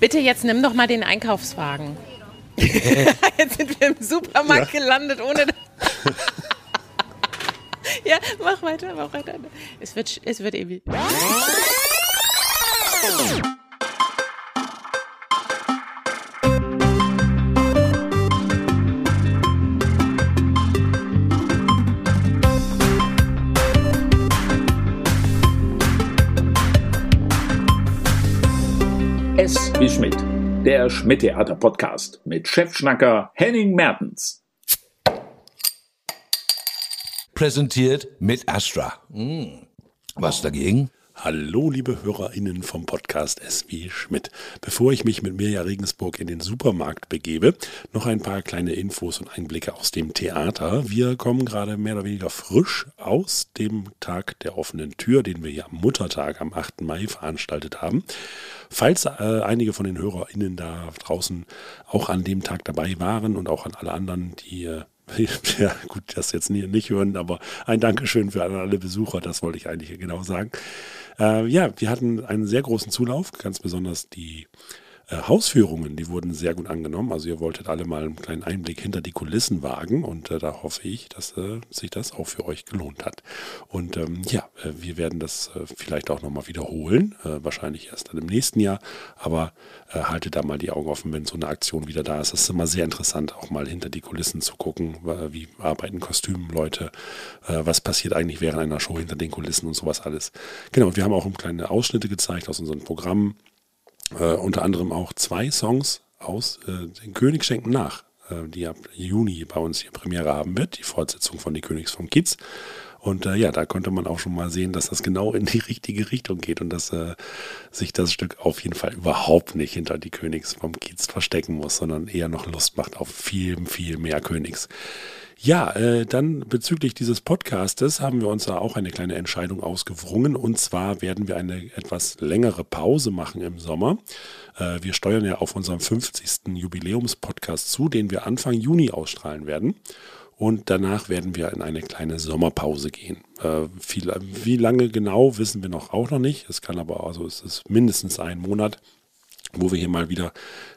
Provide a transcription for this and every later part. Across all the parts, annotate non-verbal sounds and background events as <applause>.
Bitte jetzt nimm doch mal den Einkaufswagen. <laughs> jetzt sind wir im Supermarkt ja. gelandet, ohne. <laughs> ja, mach weiter, mach weiter. Es wird, es wird ewig. Der Schmidt-Theater-Podcast mit Chefschnacker Henning Mertens. Präsentiert mit Astra. Hm. Was dagegen? Hallo, liebe HörerInnen vom Podcast SW Schmidt. Bevor ich mich mit Mirja Regensburg in den Supermarkt begebe, noch ein paar kleine Infos und Einblicke aus dem Theater. Wir kommen gerade mehr oder weniger frisch aus dem Tag der offenen Tür, den wir hier am Muttertag am 8. Mai veranstaltet haben. Falls äh, einige von den HörerInnen da draußen auch an dem Tag dabei waren und auch an alle anderen, die äh, <laughs> ja, gut, das jetzt nie, nicht hören, aber ein Dankeschön für alle Besucher, das wollte ich eigentlich genau sagen. Äh, ja, wir hatten einen sehr großen Zulauf, ganz besonders die äh, Hausführungen, die wurden sehr gut angenommen. Also ihr wolltet alle mal einen kleinen Einblick hinter die Kulissen wagen und äh, da hoffe ich, dass äh, sich das auch für euch gelohnt hat. Und ähm, ja, äh, wir werden das äh, vielleicht auch nochmal wiederholen, wahrscheinlich erst dann im nächsten Jahr, aber haltet da mal die Augen offen, wenn so eine Aktion wieder da ist. Es ist immer sehr interessant, auch mal hinter die Kulissen zu gucken, wie arbeiten Kostümleute, was passiert eigentlich während einer Show hinter den Kulissen und sowas alles. Genau, wir haben auch kleine Ausschnitte gezeigt aus unseren Programmen äh, unter anderem auch zwei Songs aus äh, Den König schenken nach, äh, die ab Juni bei uns hier Premiere haben wird, die Fortsetzung von Die Königs vom Kids. Und äh, ja, da konnte man auch schon mal sehen, dass das genau in die richtige Richtung geht und dass äh, sich das Stück auf jeden Fall überhaupt nicht hinter die Königs vom Kiez verstecken muss, sondern eher noch Lust macht auf viel, viel mehr Königs. Ja, äh, dann bezüglich dieses Podcastes haben wir uns da auch eine kleine Entscheidung ausgewrungen. Und zwar werden wir eine etwas längere Pause machen im Sommer. Äh, wir steuern ja auf unserem 50. Jubiläumspodcast zu, den wir Anfang Juni ausstrahlen werden. Und danach werden wir in eine kleine Sommerpause gehen. Äh, viel, wie lange genau, wissen wir noch auch noch nicht. Es kann aber, also es ist mindestens ein Monat wo wir hier mal wieder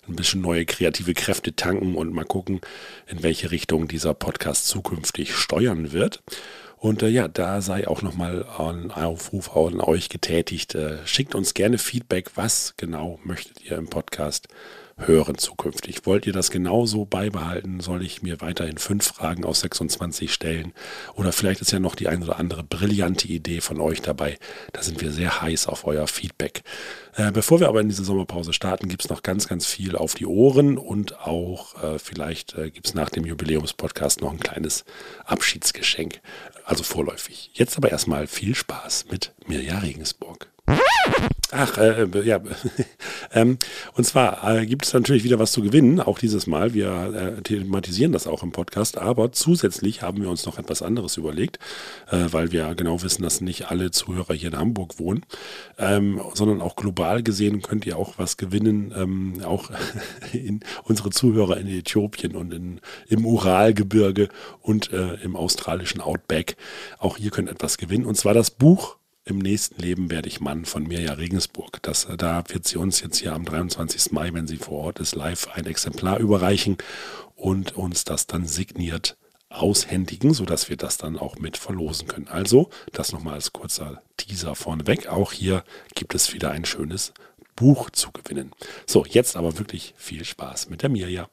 ein bisschen neue kreative Kräfte tanken und mal gucken, in welche Richtung dieser Podcast zukünftig steuern wird. Und äh, ja, da sei auch nochmal ein Aufruf an euch getätigt. Äh, schickt uns gerne Feedback. Was genau möchtet ihr im Podcast hören zukünftig. Wollt ihr das genauso beibehalten? Soll ich mir weiterhin fünf Fragen aus 26 stellen? Oder vielleicht ist ja noch die ein oder andere brillante Idee von euch dabei. Da sind wir sehr heiß auf euer Feedback. Äh, bevor wir aber in diese Sommerpause starten, gibt es noch ganz, ganz viel auf die Ohren und auch äh, vielleicht äh, gibt es nach dem Jubiläumspodcast noch ein kleines Abschiedsgeschenk. Also vorläufig. Jetzt aber erstmal viel Spaß mit Mirja Regensburg. Ach, äh, äh ja. <laughs> ähm, und zwar äh, gibt es natürlich wieder was zu gewinnen, auch dieses Mal. Wir äh, thematisieren das auch im Podcast, aber zusätzlich haben wir uns noch etwas anderes überlegt, äh, weil wir genau wissen, dass nicht alle Zuhörer hier in Hamburg wohnen, ähm, sondern auch global gesehen könnt ihr auch was gewinnen, ähm, auch <laughs> in unsere Zuhörer in Äthiopien und in, im Uralgebirge und äh, im australischen Outback. Auch hier könnt etwas gewinnen, und zwar das Buch im nächsten Leben werde ich Mann von Mirja Regensburg. Das, äh, da wird sie uns jetzt hier am 23. Mai, wenn sie vor Ort ist, live ein Exemplar überreichen und uns das dann signiert aushändigen, sodass wir das dann auch mit verlosen können. Also, das nochmal als kurzer Teaser vorneweg. Auch hier gibt es wieder ein schönes Buch zu gewinnen. So, jetzt aber wirklich viel Spaß mit der Mirja.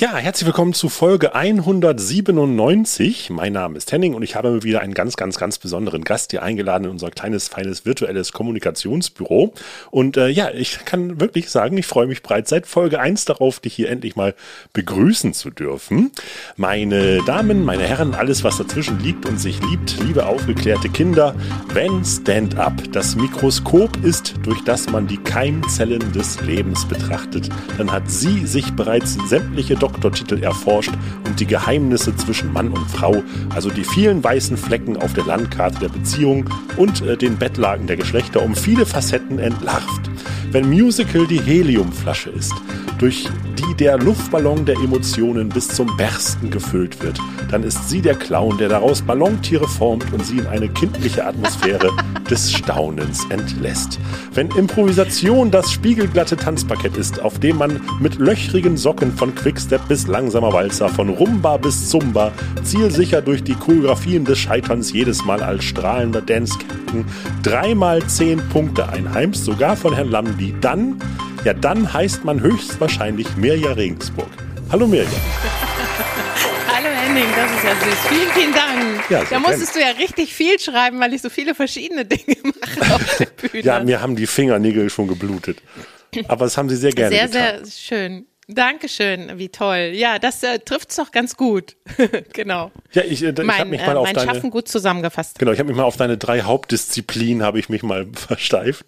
Ja, herzlich willkommen zu Folge 197. Mein Name ist Henning und ich habe wieder einen ganz, ganz, ganz besonderen Gast hier eingeladen in unser kleines, feines virtuelles Kommunikationsbüro. Und äh, ja, ich kann wirklich sagen, ich freue mich bereits seit Folge 1 darauf, dich hier endlich mal begrüßen zu dürfen. Meine Damen, meine Herren, alles, was dazwischen liegt und sich liebt, liebe aufgeklärte Kinder, wenn Stand Up das Mikroskop ist, durch das man die Keimzellen des Lebens betrachtet, dann hat sie sich bereits sämtliche Doktortitel erforscht und die Geheimnisse zwischen Mann und Frau, also die vielen weißen Flecken auf der Landkarte der Beziehung und äh, den Bettlagen der Geschlechter um viele Facetten entlarvt. Wenn Musical die Heliumflasche ist, durch die der Luftballon der Emotionen bis zum Bersten gefüllt wird, dann ist sie der Clown, der daraus Ballontiere formt und sie in eine kindliche Atmosphäre <laughs> des Staunens entlässt. Wenn Improvisation das spiegelglatte Tanzparkett ist, auf dem man mit löchrigen Socken von Quickstep bis langsamer Walzer, von Rumba bis Zumba, zielsicher durch die Choreografien des Scheiterns jedes Mal als strahlender Dance-Captain dreimal zehn Punkte einheimst, sogar von Herrn Lamdi, dann, ja dann heißt man höchstwahrscheinlich Mirja Regensburg. Hallo Mirja. Hallo Henning, das ist ja süß. Vielen, vielen Dank. Ja, da sehr musstest du ja richtig viel schreiben, weil ich so viele verschiedene <laughs> Dinge mache auf der <laughs> Bühne. Ja, mir haben die Fingernägel schon geblutet. Aber das haben Sie sehr gerne sehr, getan. sehr schön. Dankeschön, wie toll. Ja, das äh, trifft's doch ganz gut. <laughs> genau. Ja, ich, äh, ich habe Mein, mich äh, mal auf mein deine Schaffen gut zusammengefasst. genau, ich habe mich mal auf deine drei Hauptdisziplinen habe ich mich mal versteift.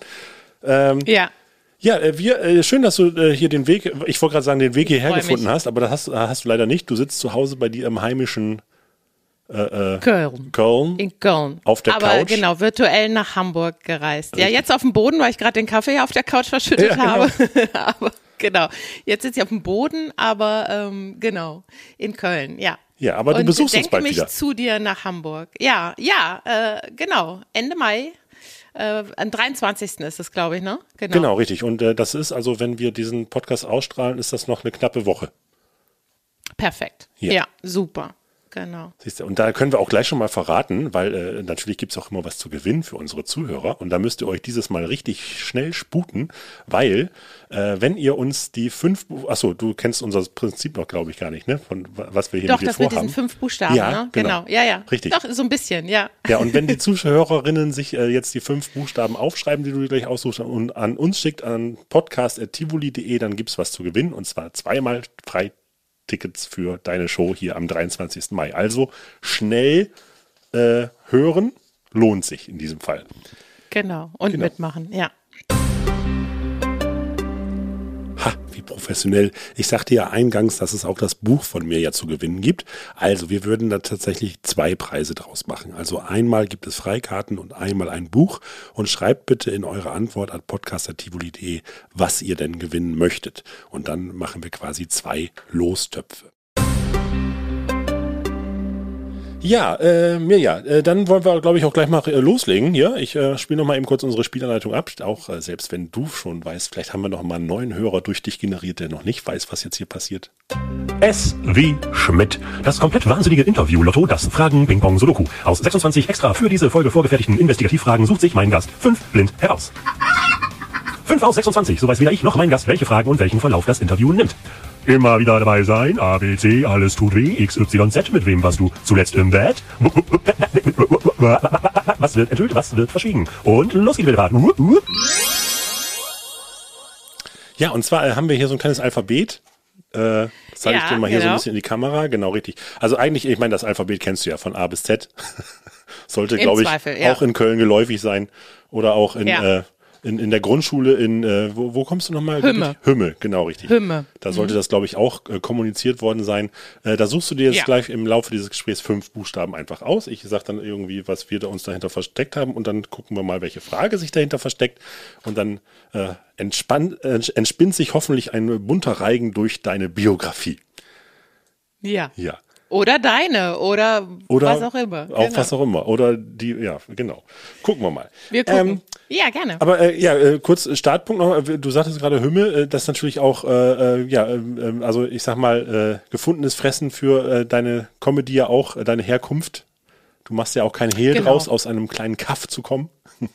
Ähm, Ja. Ja, äh, wir äh, schön, dass du äh, hier den Weg, ich wollte gerade sagen, den Weg hierher gefunden mich. hast, aber das hast, hast du leider nicht. Du sitzt zu Hause bei dir im heimischen Köln. Köln. In Köln. Auf der Aber Couch? genau, virtuell nach Hamburg gereist. Ja, jetzt auf dem Boden, weil ich gerade den Kaffee auf der Couch verschüttet Ja, genau. habe. <laughs> aber genau, jetzt sitze ich auf dem Boden, aber ähm, genau, in Köln, ja. Ja, aber du Und besuchst uns denke bald mich wieder. zu dir nach Hamburg. Ja, ja, äh, genau. Ende Mai. Äh, am 23. ist es, glaube ich, ne? Genau, richtig. Und äh, das ist also, wenn wir diesen Podcast ausstrahlen, ist das noch eine knappe Woche. Perfekt. Ja. Ja. super. Genau. Siehst du, und da können wir auch gleich schon mal verraten, weil äh, natürlich gibt es auch immer was zu gewinnen für unsere Zuhörer. Und da müsst ihr euch dieses Mal richtig schnell sputen, weil äh, wenn ihr uns die fünf, achso, du kennst unser Prinzip noch, glaube ich, gar nicht, ne? Von wa- was wir hier Doch, mit dir das mit vorhaben. diesen fünf Buchstaben, Ja, ne? genau. Ja, ja. Richtig. Doch, so ein bisschen, ja. Ja, und wenn die <laughs> Zuhörerinnen sich äh, jetzt die fünf Buchstaben aufschreiben, die du gleich aussuchst und an uns schickt, an podcast.tivoli.de, dann gibt's was zu gewinnen und zwar zweimal Freitickets für deine Show hier am 23. Mai. Also schnell äh, hören lohnt sich in diesem Fall. Genau. Und Genau. mitmachen, ja. Ha, wie professionell. Ich sagte ja eingangs, dass es auch das Buch von mir ja zu gewinnen gibt. Also wir würden da tatsächlich zwei Preise draus machen. Also einmal gibt es Freikarten und einmal ein Buch. Und schreibt bitte in eure Antwort an podcast.tivoli.de, was ihr denn gewinnen möchtet. Und dann machen wir quasi zwei Lostöpfe. Ja, äh, Mirja, äh, dann wollen wir, glaube ich, auch gleich mal äh, loslegen hier. Ich äh, spiele noch mal eben kurz unsere Spielanleitung ab. Auch äh, selbst wenn du schon weißt, vielleicht haben wir noch mal einen neuen Hörer durch dich generiert, der noch nicht weiß, was jetzt hier passiert. S wie Schmidt. Das komplett wahnsinnige Interview-Lotto, das Fragen-Ping-Pong-Sudoku. Aus 26 extra für diese Folge vorgefertigten Investigativfragen sucht sich mein Gast fünf blind heraus. 5 aus 26, so weiß weder ich noch mein Gast, welche Fragen und welchen Verlauf das Interview nimmt. Immer wieder dabei sein, A, B, C, alles tut weh, X, Y, Z, mit wem warst du zuletzt im Bett? Was wird enthüllt, was wird verschwiegen? Und los geht's wieder. Ja, und zwar äh, haben wir hier so ein kleines Alphabet. Äh, zeige ich Ja, dir mal hier so ein genau. bisschen in die Kamera. Genau, richtig. Also eigentlich, ich meine, das Alphabet kennst du ja von A bis Z. <laughs> Sollte, glaube ich, Zweifel, ja. auch in Köln geläufig sein. Oder auch in, Ja. äh, in, in der Grundschule in, äh, wo, wo kommst du nochmal? Hümme. Hümme, genau, richtig. Hümme. Da sollte das, glaube ich, auch äh, kommuniziert worden sein. Äh, da suchst du dir jetzt Ja. gleich im Laufe dieses Gesprächs fünf Buchstaben einfach aus. Ich sage dann irgendwie, was wir da uns dahinter versteckt haben und dann gucken wir mal, welche Frage sich dahinter versteckt. Und dann äh, entspann, äh, entspinnt sich hoffentlich ein bunter Reigen durch deine Biografie. Ja. Ja. Oder deine, oder, Oder was auch immer. Auch genau. was auch immer. Oder die, ja, genau. Gucken wir mal. Wir gucken. Ähm, ja, gerne. Aber äh, ja, äh, kurz Startpunkt noch. Äh, Du sagtest gerade Hümme, äh, das ist natürlich auch, äh, äh, ja, äh, also ich sag mal, äh, gefundenes Fressen für äh, deine Comedy ja auch, äh, deine Herkunft. Du machst ja auch kein Hehl Genau. draus, aus einem kleinen Kaff zu kommen. <laughs>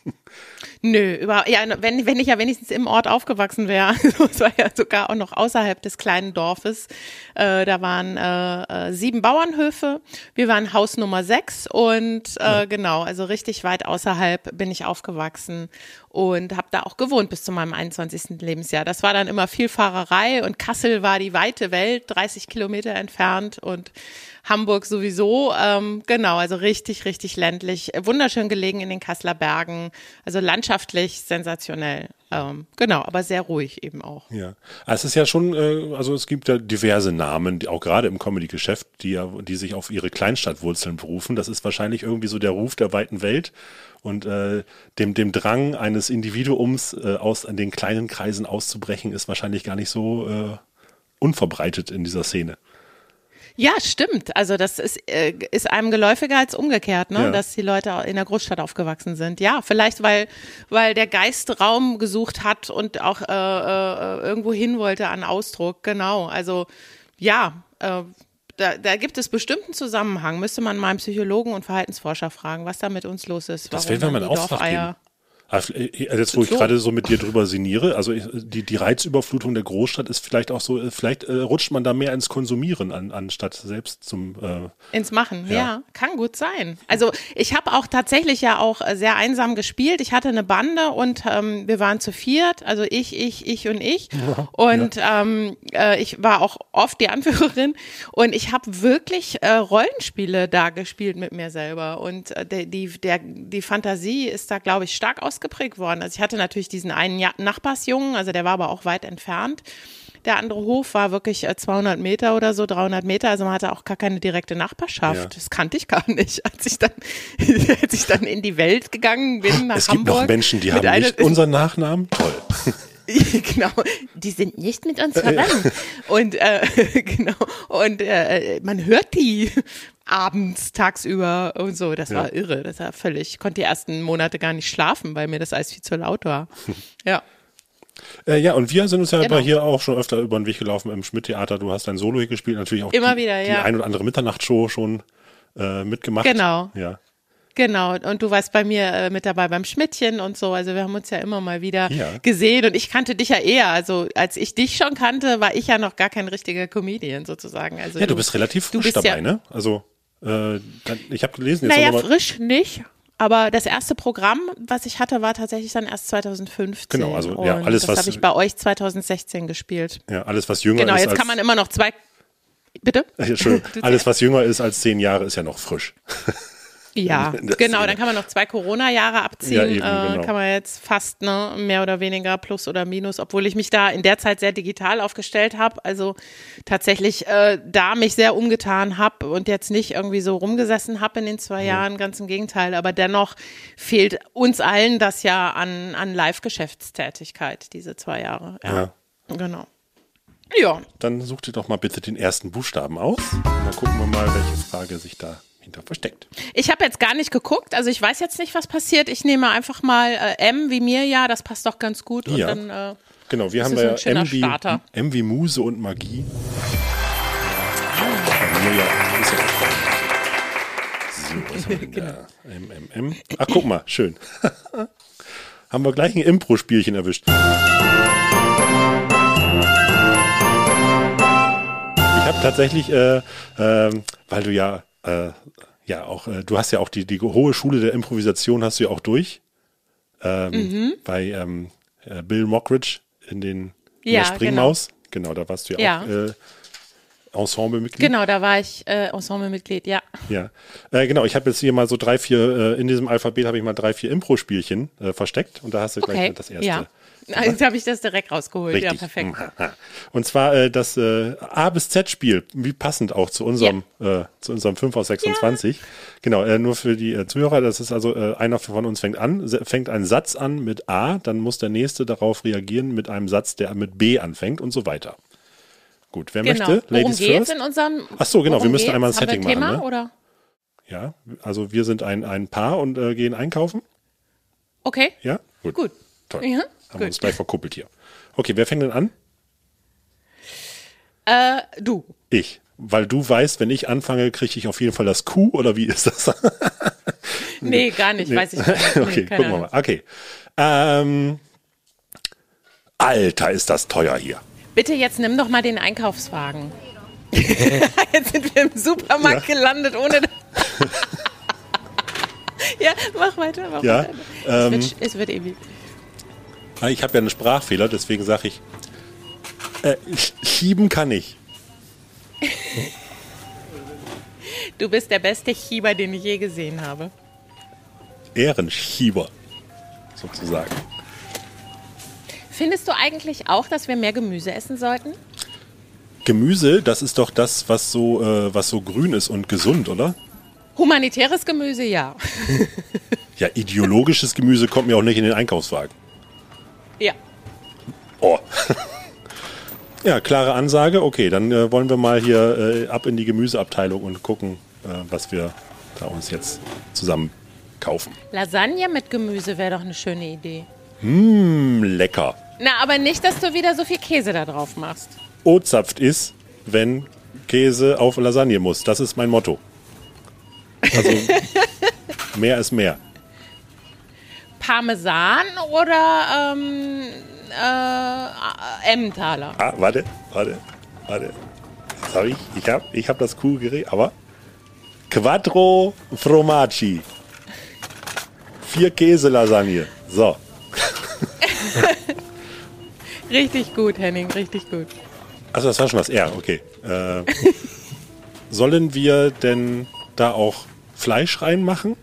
Nö, über, ja, wenn, wenn ich ja wenigstens im Ort aufgewachsen wäre, <laughs> es war ja sogar auch noch außerhalb des kleinen Dorfes, äh, da waren äh, äh, sieben Bauernhöfe, wir waren Haus Nummer sechs und äh, genau, also richtig weit außerhalb bin ich aufgewachsen und habe da auch gewohnt bis zu meinem 21. Lebensjahr. Das war dann immer viel Fahrerei und Kassel war die weite Welt, 30 Kilometer entfernt und Hamburg sowieso, ähm, genau, also richtig, richtig ländlich, wunderschön gelegen in den Kasseler Bergen, also landschaftlich sensationell, ähm, genau, aber sehr ruhig eben auch. Ja. Also es ist ja schon, äh, also es gibt ja diverse Namen, die auch gerade im Comedy-Geschäft, die ja, die sich auf ihre Kleinstadtwurzeln berufen. Das ist wahrscheinlich irgendwie so der Ruf der weiten Welt und äh, dem, dem Drang eines Individuums äh, aus den kleinen Kreisen auszubrechen, ist wahrscheinlich gar nicht so äh, unverbreitet in dieser Szene. Ja, stimmt. Also das ist, äh, ist einem geläufiger als umgekehrt, ne? Ja. dass die Leute in der Großstadt aufgewachsen sind. Ja, vielleicht weil, weil der Geist Raum gesucht hat und auch äh, äh, irgendwo hin wollte an Ausdruck. Genau. Also ja, äh, da, da gibt es bestimmten Zusammenhang. Müsste man mal einen Psychologen und Verhaltensforscher fragen, was da mit uns los ist. Das wir mal man Auftrag geben. Ah, äh, Jetzt, wo ich So. gerade so mit dir drüber sinniere, also ich- die, die Reizüberflutung der Großstadt ist vielleicht auch so, äh, vielleicht äh, rutscht man da mehr ins Konsumieren an, anstatt selbst zum äh, Ins Machen, Ja. ja, kann gut sein. Also ich habe auch tatsächlich ja auch äh, sehr einsam gespielt. Ich hatte eine Bande und ähm, wir waren zu viert, also ich, ich, ich und ich. Und ähm, äh, ich war auch oft die Anführerin und ich habe wirklich äh, Rollenspiele da gespielt mit mir selber. Und äh, die, der, die Fantasie ist da, glaube ich, stark ausgeprägt worden. Also ich hatte natürlich diesen einen Nachbarsjungen, also der war aber auch weit entfernt. Der andere Hof war wirklich äh, 200 Meter oder so, 300 Meter. Also man hatte auch gar keine direkte Nachbarschaft. Ja. Das kannte ich gar nicht. <laughs> Als ich dann, <laughs> als ich dann in die Welt gegangen bin nach Es gibt Hamburg. noch Menschen, die haben nicht unseren Nachnamen. Toll. <laughs> <laughs> genau, die sind nicht mit uns verwandt. Und äh, <laughs> genau, und äh, man hört die abends, tagsüber und so. Das war irre. Das war völlig. Ich konnte die ersten Monate gar nicht schlafen, weil mir das alles viel zu laut war. <laughs> Ja. Äh, ja, und wir sind uns ja Genau. hier auch schon öfter über den Weg gelaufen im Schmidt-Theater. Du hast dein Solo hier gespielt, natürlich auch Immer die, wieder, die ja. ein oder andere Mitternachtsshow schon äh, mitgemacht. Genau. Ja. Genau, und du warst bei mir äh, mit dabei beim Schmidtchen und so. Also wir haben uns ja immer mal wieder Ja. gesehen und ich kannte dich ja eher. Also als ich dich schon kannte, war ich ja noch gar kein richtiger Comedian sozusagen. Also ja, du bist relativ du frisch bist dabei, ja- ne? Also, äh, ich habe gelesen, jetzt Naja, frisch nicht. Aber das erste Programm, was ich hatte, war tatsächlich dann erst 2015. Genau, also, ja, alles, das was- habe ich bei euch 2016 gespielt. ja, alles, was jünger Genau, ist jetzt als, kann man immer noch zwei. Bitte? <laughs> Entschuldigung, Du alles, was jünger ist als zehn Jahre, ist ja noch frisch. <laughs> Ja, <laughs> Das- genau, dann kann man noch zwei Corona-Jahre abziehen. Ja, eben, äh, genau. Kann man jetzt fast ne, mehr oder weniger plus oder minus, obwohl ich mich da in der Zeit sehr digital aufgestellt habe. Also tatsächlich äh, da mich sehr umgetan habe und jetzt nicht irgendwie so rumgesessen habe in den zwei Jahren, ganz im Gegenteil. Aber dennoch fehlt uns allen das ja an, an Live-Geschäftstätigkeit, diese zwei Jahre. Ja, genau. Ja, Dann such dir doch mal bitte den ersten Buchstaben aus. Und dann gucken wir mal, welche Frage sich dahinter versteckt. Ich habe jetzt gar nicht geguckt, also ich weiß jetzt nicht, was passiert. Ich nehme einfach mal äh, M wie Mirja, das passt doch ganz gut. Und Ja. dann, äh, Genau, wir haben da M wie. M wie Muse und Magie. Mir ja, ja So, was haben wir denn da? M, M, M. Ach, guck mal, schön. <laughs> haben wir gleich ein Impro-Spielchen erwischt. Ich habe tatsächlich, äh, ähm, weil du ja, äh, ja auch, äh, du hast ja auch die, die hohe Schule der Improvisation hast du ja auch durch. Ähm, Mhm. Bei ähm, äh, Bill Mockridge in den in Ja, der Springmaus. Genau. da warst du ja, Ja. auch äh, Ensemblemitglied. genau, da war ich äh, Ensemblemitglied, ja. Ja, äh, genau. Ich habe jetzt hier mal so drei, vier, äh, in diesem Alphabet habe ich mal drei, vier Impro-Spielchen äh, versteckt und da hast du gleich Okay, das erste. ja. Jetzt <laughs> habe ich das direkt rausgeholt. Richtig. Ja, perfekt. <laughs> Und zwar äh, das äh, A bis Z-Spiel, wie passend auch zu unserem, äh, zu unserem 5 aus 26. Genau, äh, nur für die äh, Zuhörer, das ist also, äh, einer von uns fängt an, fängt einen Satz an mit A, dann muss der nächste darauf reagieren mit einem Satz, der mit B anfängt und so weiter. Gut, wer Genau. möchte? Worum Ladies geht's first? in unserem Ach so, genau, wir müssen geht's? einmal ein Setting Thema, machen, ne? oder? Ja, also wir sind ein, ein Paar und gehen einkaufen. Okay. Ja, gut. Gut. Toll. Ja, Haben wir uns gleich verkuppelt hier. Okay, wer fängt denn an? Äh, du. Ich. Weil du weißt, wenn ich anfange, kriege ich auf jeden Fall das Q oder wie ist das? <laughs> Nee, gar nicht, weiß ich nicht. <laughs> Nee, okay, gucken wir mal. Okay. Ähm, Alter, ist das teuer hier. Bitte jetzt nimm doch mal den Einkaufswagen. <laughs> jetzt sind wir im Supermarkt gelandet, ohne. ja, mach weiter, mach Ja, weiter. ähm, es, wird, es wird ewig. Ah, Ich habe ja einen Sprachfehler, deswegen sage ich, äh, sch- schieben kann ich. <laughs> Du bist der beste Chieber, den ich je gesehen habe. Ehrenschieber, sozusagen. Findest du eigentlich auch, dass wir mehr Gemüse essen sollten? Gemüse, das ist doch das, was so, äh, was so grün ist und gesund, oder? Humanitäres Gemüse, ja. <laughs> Ja, ideologisches Gemüse kommt mir auch nicht in den Einkaufswagen. Ja. Oh. <laughs> Ja, klare Ansage. Okay, dann äh, wollen wir mal hier äh, ab in die Gemüseabteilung und gucken, äh, was wir da uns jetzt zusammen kaufen. Lasagne mit Gemüse wäre doch eine schöne Idee. Hm, lecker. Na, aber nicht, dass du wieder so viel Käse da drauf machst. O-zapft ist, wenn Käse auf Lasagne muss. Das ist mein Motto. Also <laughs> mehr ist mehr. Parmesan oder ähm, äh, Emmentaler? Ah, warte, warte, warte. Das hab ich. Ich habe ich hab das cool geregelt, aber Quattro Formaggi. Vier Käselasagne. So. <laughs> Richtig gut, Henning, richtig gut. Also das war schon was. Ja, okay. Äh, <laughs> sollen wir denn da auch Fleisch reinmachen?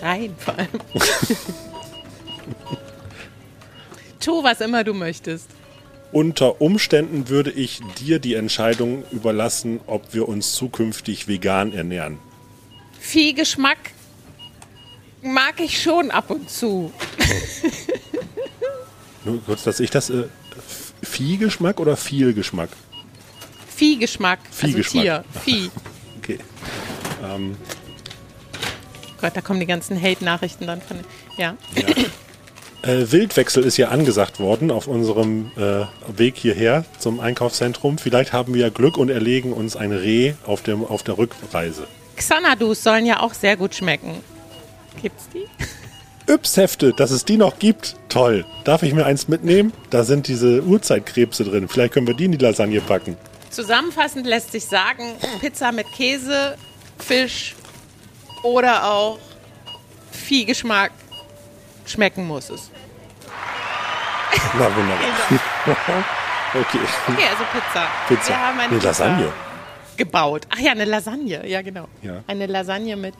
Rein vor allem. tu, was immer du möchtest. Unter Umständen würde ich dir die Entscheidung überlassen, ob wir uns zukünftig vegan ernähren. Viehgeschmack mag ich schon ab und zu. <laughs> Nur kurz, dass ich das. Äh, Viehgeschmack oder Vielgeschmack? Viehgeschmack. Viehgeschmack. Also Tier. Vieh. <laughs> Okay. Gott, da kommen die ganzen Hate-Nachrichten dann von. Ja. Äh, Wildwechsel ist ja angesagt worden auf unserem äh, Weg hierher zum Einkaufszentrum. Vielleicht haben wir Glück und erlegen uns ein Reh auf, dem, auf der Rückreise. Xanadus sollen ja auch sehr gut schmecken. Gibt's die? <laughs> Yps-Hefte, dass es die noch gibt. Toll. Darf ich mir eins mitnehmen? Da sind diese Urzeitkrebse drin. Vielleicht können wir die in die Lasagne packen. Zusammenfassend lässt sich sagen, Pizza mit Käse, Fisch oder auch Viehgeschmack schmecken muss es. Na wunderbar. <laughs> <laughs> okay. Okay, also Pizza. Pizza. Wir haben eine Nee, Pizza Lasagne. gebaut. Ach ja, eine Lasagne. Ja, genau. Ja. Eine Lasagne mit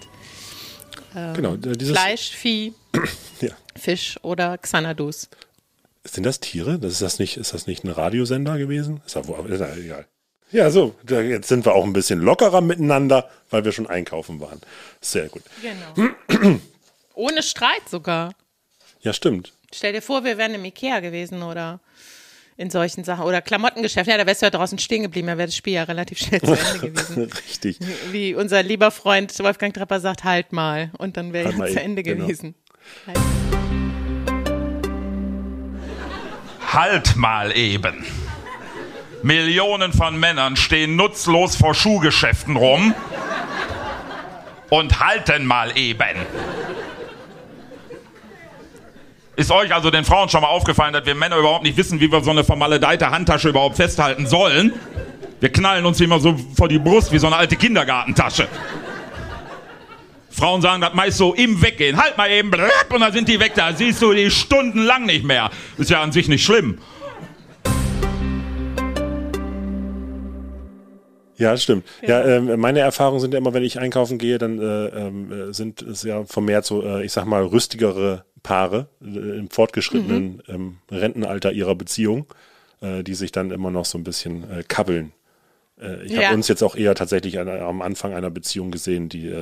Genau. äh, Dieses, Fleisch, Vieh, <clears throat> Ja. Fisch oder Xanadus. Sind das Tiere? Das ist, das nicht, ist das nicht ein Radiosender gewesen? Ist ja egal. Ja, so, da, jetzt sind wir auch ein bisschen lockerer miteinander, weil wir schon einkaufen waren. Sehr gut. Genau. Ohne Streit sogar. Ja, stimmt. Stell dir vor, wir wären im Ikea gewesen oder in solchen Sachen. Oder Klamottengeschäft. Ja, da wärst du ja draußen stehen geblieben. Da wäre das Spiel ja relativ schnell zu Ende <laughs> gewesen. Richtig. Wie unser lieber Freund Wolfgang Trapper sagt, halt mal. Und dann wäre Halt ja zu Ende genau. gewesen. Halt. Halt mal eben. Millionen von Männern stehen nutzlos vor Schuhgeschäften rum und halten mal eben. Ist euch also den Frauen schon mal aufgefallen, dass wir Männer überhaupt nicht wissen, wie wir so eine vermaledeite Handtasche überhaupt festhalten sollen? Wir knallen uns immer so vor die Brust wie so eine alte Kindergartentasche. Frauen sagen das meist so im Weggehen. Halt mal eben, und dann sind die weg. Da siehst du die stundenlang nicht mehr. Ist ja an sich nicht schlimm. Ja, stimmt. Ja, ähm, meine Erfahrungen sind ja immer, wenn ich einkaufen gehe, dann äh, ähm, äh, sind es ja vermehrt so, äh, ich sag mal, rüstigere Paare äh, im fortgeschrittenen ähm, Rentenalter ihrer Beziehung, äh, die sich dann immer noch so ein bisschen äh, kabbeln. Ich Ja. habe uns jetzt auch eher tatsächlich an, am Anfang einer Beziehung gesehen, die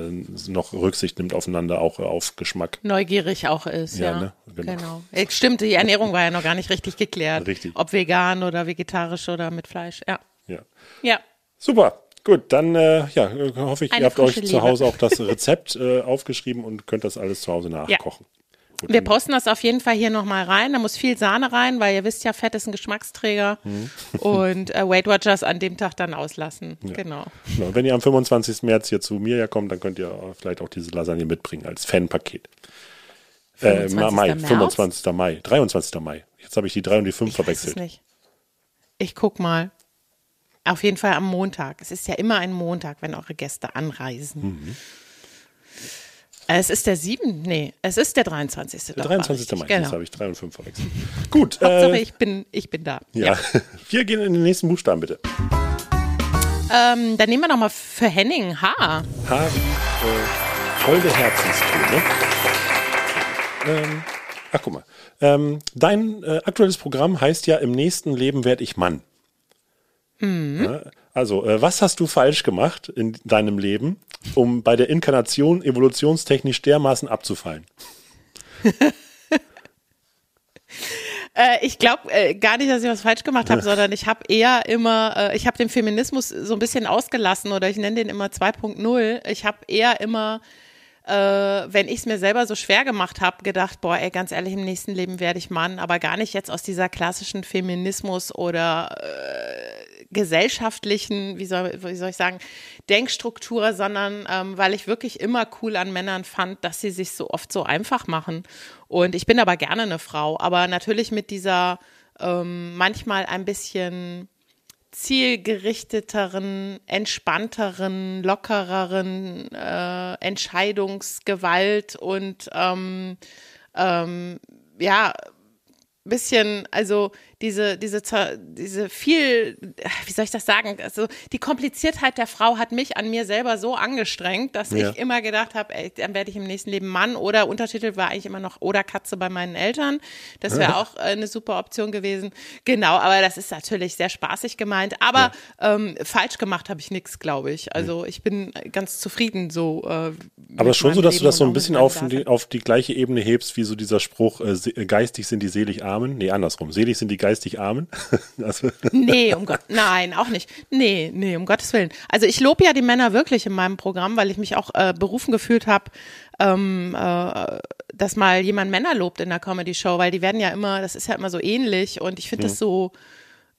noch Rücksicht nimmt aufeinander, auch auf Geschmack. Neugierig auch ist, Ja, ja. ne? Genau. Genau. Stimmt, die Ernährung war ja noch gar nicht richtig geklärt. Richtig. Ob vegan oder vegetarisch oder mit Fleisch. Ja. Ja. Ja. Super. Gut, dann äh, ja, hoffe ich, Eine ihr habt euch zu. Hause auch das Rezept äh, aufgeschrieben und könnt das alles zu Hause nachkochen. Gut, Wir posten das auf jeden Fall hier nochmal rein. Da muss viel Sahne rein, weil ihr wisst ja, Fett ist ein Geschmacksträger. Mhm. <laughs> Und äh, Weight Watchers an dem Tag dann auslassen. Genau. Genau, wenn ihr am 25. März hier zu mir ja kommt, dann könnt ihr vielleicht auch diese Lasagne mitbringen als Fanpaket. Äh, 25. Mai, März? 25. Mai, 23. Mai. Jetzt habe ich die 3 und die 5 Ich weiß es verwechselt. nicht. Ich guck mal. Auf jeden Fall am Montag. Es ist ja immer ein Montag, wenn eure Gäste anreisen. Mhm. Es ist der 7. Nee, es ist der 23. Der doch, war 23. Mai, Genau. habe ich 3 und 5 verwechselt. Gut, Hauptsache, äh, ich, bin, ich bin da. ja. Wir gehen in den nächsten Buchstaben bitte. Ähm, dann nehmen wir noch mal für Henning H. H wie äh, holde Herzenstöne. Ähm, ach, guck mal. Ähm, dein äh, aktuelles Programm heißt ja, im nächsten Leben werde ich Mann. Ja, also, äh, was hast du falsch gemacht in deinem Leben, um bei der Inkarnation evolutionstechnisch dermaßen abzufallen? <laughs> Äh, ich glaube äh, gar nicht, dass ich was falsch gemacht habe, sondern ich habe eher immer, äh, ich habe den Feminismus so ein bisschen ausgelassen oder ich nenne den immer 2.0. Ich habe eher immer äh, wenn ich es mir selber so schwer gemacht habe, gedacht, boah, ey, ganz ehrlich, im nächsten Leben werde ich Mann, aber gar nicht jetzt aus dieser klassischen Feminismus oder äh, gesellschaftlichen, wie soll, wie soll ich sagen, Denkstruktur, sondern ähm, weil ich wirklich immer cool an Männern fand, dass sie sich so oft so einfach machen. Und ich bin aber gerne eine Frau, aber natürlich mit dieser ähm, manchmal ein bisschen zielgerichteteren, entspannteren, lockereren äh, Entscheidungsgewalt und ähm, ähm, ja, bisschen, also diese, diese, diese viel, wie soll ich das sagen? Also die Kompliziertheit der Frau hat mich an mir selber so angestrengt, dass ja. ich immer gedacht habe, ey, dann werde ich im nächsten Leben Mann oder Untertitel war eigentlich immer noch oder Katze bei meinen Eltern. Das wäre auch äh, eine super Option gewesen. Genau, aber das ist natürlich sehr spaßig gemeint. Aber ja. ähm, falsch gemacht habe ich nichts, glaube ich. Also ich bin ganz zufrieden so. Äh, aber schon so, dass Leben du das so ein bisschen auf die, auf die gleiche Ebene hebst, wie so dieser Spruch, äh, geistig sind die selig Armen. Nee, andersrum. Selig sind die geistig geistig Armen? <laughs> also. Nee, um Gott, nein, auch nicht. Nee, nee, um Gottes Willen. Also ich lobe ja die Männer wirklich in meinem Programm, weil ich mich auch äh, berufen gefühlt habe, ähm, äh, dass mal jemand Männer lobt in der Comedy-Show, weil die werden ja immer, das ist ja immer so ähnlich und ich finde mhm. das so,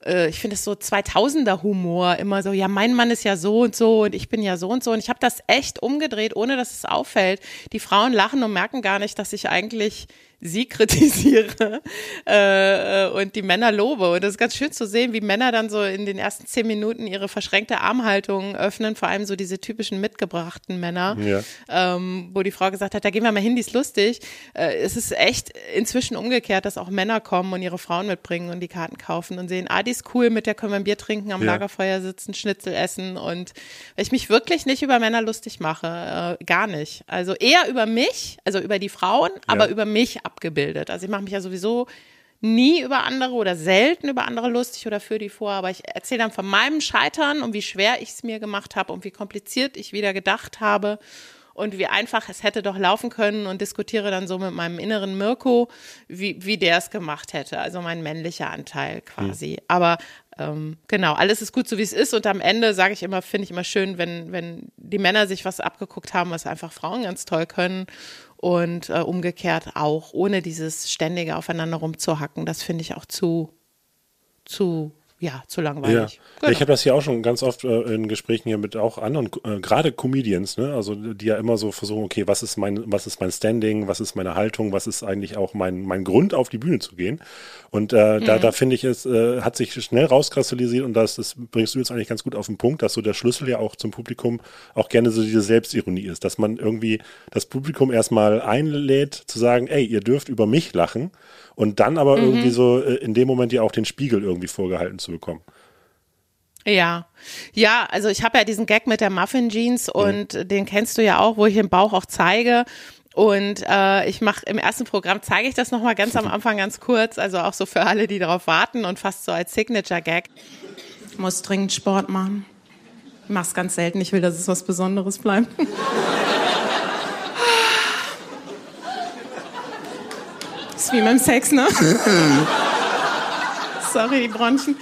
äh, ich finde es so 2000er Humor, immer so, ja, mein Mann ist ja so und so und ich bin ja so und so und ich habe das echt umgedreht, ohne dass es auffällt. Die Frauen lachen und merken gar nicht, dass ich eigentlich sie kritisiere äh, und die Männer lobe. Und das ist ganz schön zu sehen, wie Männer dann so in den ersten zehn Minuten ihre verschränkte Armhaltung öffnen, vor allem so diese typischen mitgebrachten Männer, ja. ähm, wo die Frau gesagt hat, da gehen wir mal hin, die ist lustig. Äh, es ist echt inzwischen umgekehrt, dass auch Männer kommen und ihre Frauen mitbringen und die Karten kaufen und sehen, ah, die ist cool, mit der können wir ein Bier trinken, am ja. Lagerfeuer sitzen, Schnitzel essen und weil ich mich wirklich nicht über Männer lustig mache, äh, gar nicht. Also eher über mich, also über die Frauen, ja. aber über mich abgebildet. Also ich mache mich ja sowieso nie über andere oder selten über andere lustig oder für die vor, aber ich erzähle dann von meinem Scheitern und wie schwer ich es mir gemacht habe und wie kompliziert ich wieder gedacht habe und wie einfach es hätte doch laufen können und diskutiere dann so mit meinem inneren Mirko, wie, wie der es gemacht hätte, also mein männlicher Anteil quasi. Mhm. Aber ähm, genau, alles ist gut so wie es ist und am Ende sage ich immer, finde ich immer schön, wenn, wenn die Männer sich was abgeguckt haben, was einfach Frauen ganz toll können und äh, umgekehrt auch, ohne dieses ständige Aufeinander rumzuhacken. Das finde ich auch zu, zu ja, zu langweilig. Ja. Genau. Ich habe das hier auch schon ganz oft äh, in Gesprächen hier mit auch anderen, äh, gerade Comedians, ne? also die ja immer so versuchen, okay, was ist mein, was ist mein Standing, was ist meine Haltung, was ist eigentlich auch mein, mein Grund, auf die Bühne zu gehen. Und äh, mhm. da, da finde ich, es äh, hat sich schnell rauskristallisiert und das, das bringst du jetzt eigentlich ganz gut auf den Punkt, dass so der Schlüssel ja auch zum Publikum auch gerne so diese Selbstironie ist, dass man irgendwie das Publikum erstmal einlädt, zu sagen, ey, ihr dürft über mich lachen und dann aber mhm. irgendwie so äh, in dem Moment ja auch den Spiegel irgendwie vorgehalten zu bekommen. Ja, ja, also ich habe ja diesen Gag mit der Muffin Jeans mhm. und mhm. den kennst du ja auch, wo ich den Bauch auch zeige. Und äh, ich mache im ersten Programm zeige ich das nochmal ganz am <laughs> Anfang ganz kurz, also auch so für alle, die darauf warten und fast so als Signature-Gag. Ich muss dringend Sport machen. Ich mach's ganz selten, ich will, dass es was Besonderes bleibt. <laughs> ist wie beim Sex, ne? <laughs> Sorry, die Bronchen.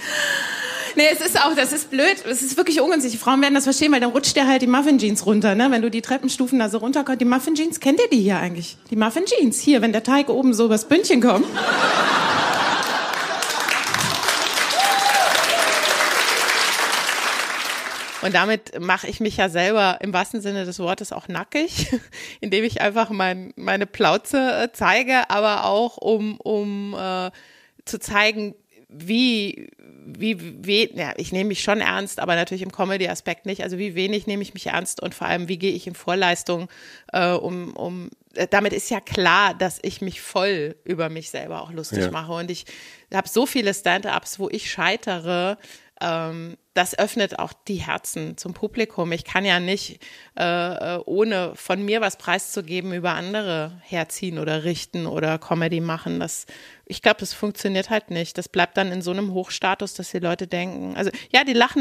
Nee, es ist auch, das ist blöd. Es ist wirklich ungünstig. Die Frauen werden das verstehen, weil dann rutscht dir halt die Muffin Jeans runter, ne? Wenn du die Treppenstufen da so runterkommst. Die Muffin Jeans, kennt ihr die hier eigentlich? Die Muffin Jeans, hier, wenn der Teig oben so übers Bündchen kommt. Und damit mache ich mich ja selber im wahrsten Sinne des Wortes auch nackig, <laughs> indem ich einfach mein, meine Plauze äh, zeige, aber auch um, um äh, zu zeigen, wie, wie, wie, ja, ich nehme mich schon ernst, aber natürlich im Comedy-Aspekt nicht. Also wie wenig nehme ich mich ernst und vor allem, wie gehe ich in Vorleistung, äh, um, um, äh, damit ist ja klar, dass ich mich voll über mich selber auch lustig ja. mache. Und ich habe so viele Stand-ups, wo ich scheitere, ähm, das öffnet auch die Herzen zum Publikum. Ich kann ja nicht, äh, äh, ohne von mir was preiszugeben, über andere herziehen oder richten oder Comedy machen. Das, ich glaube, das funktioniert halt nicht. Das bleibt dann in so einem Hochstatus, dass die Leute denken, also ja, die lachen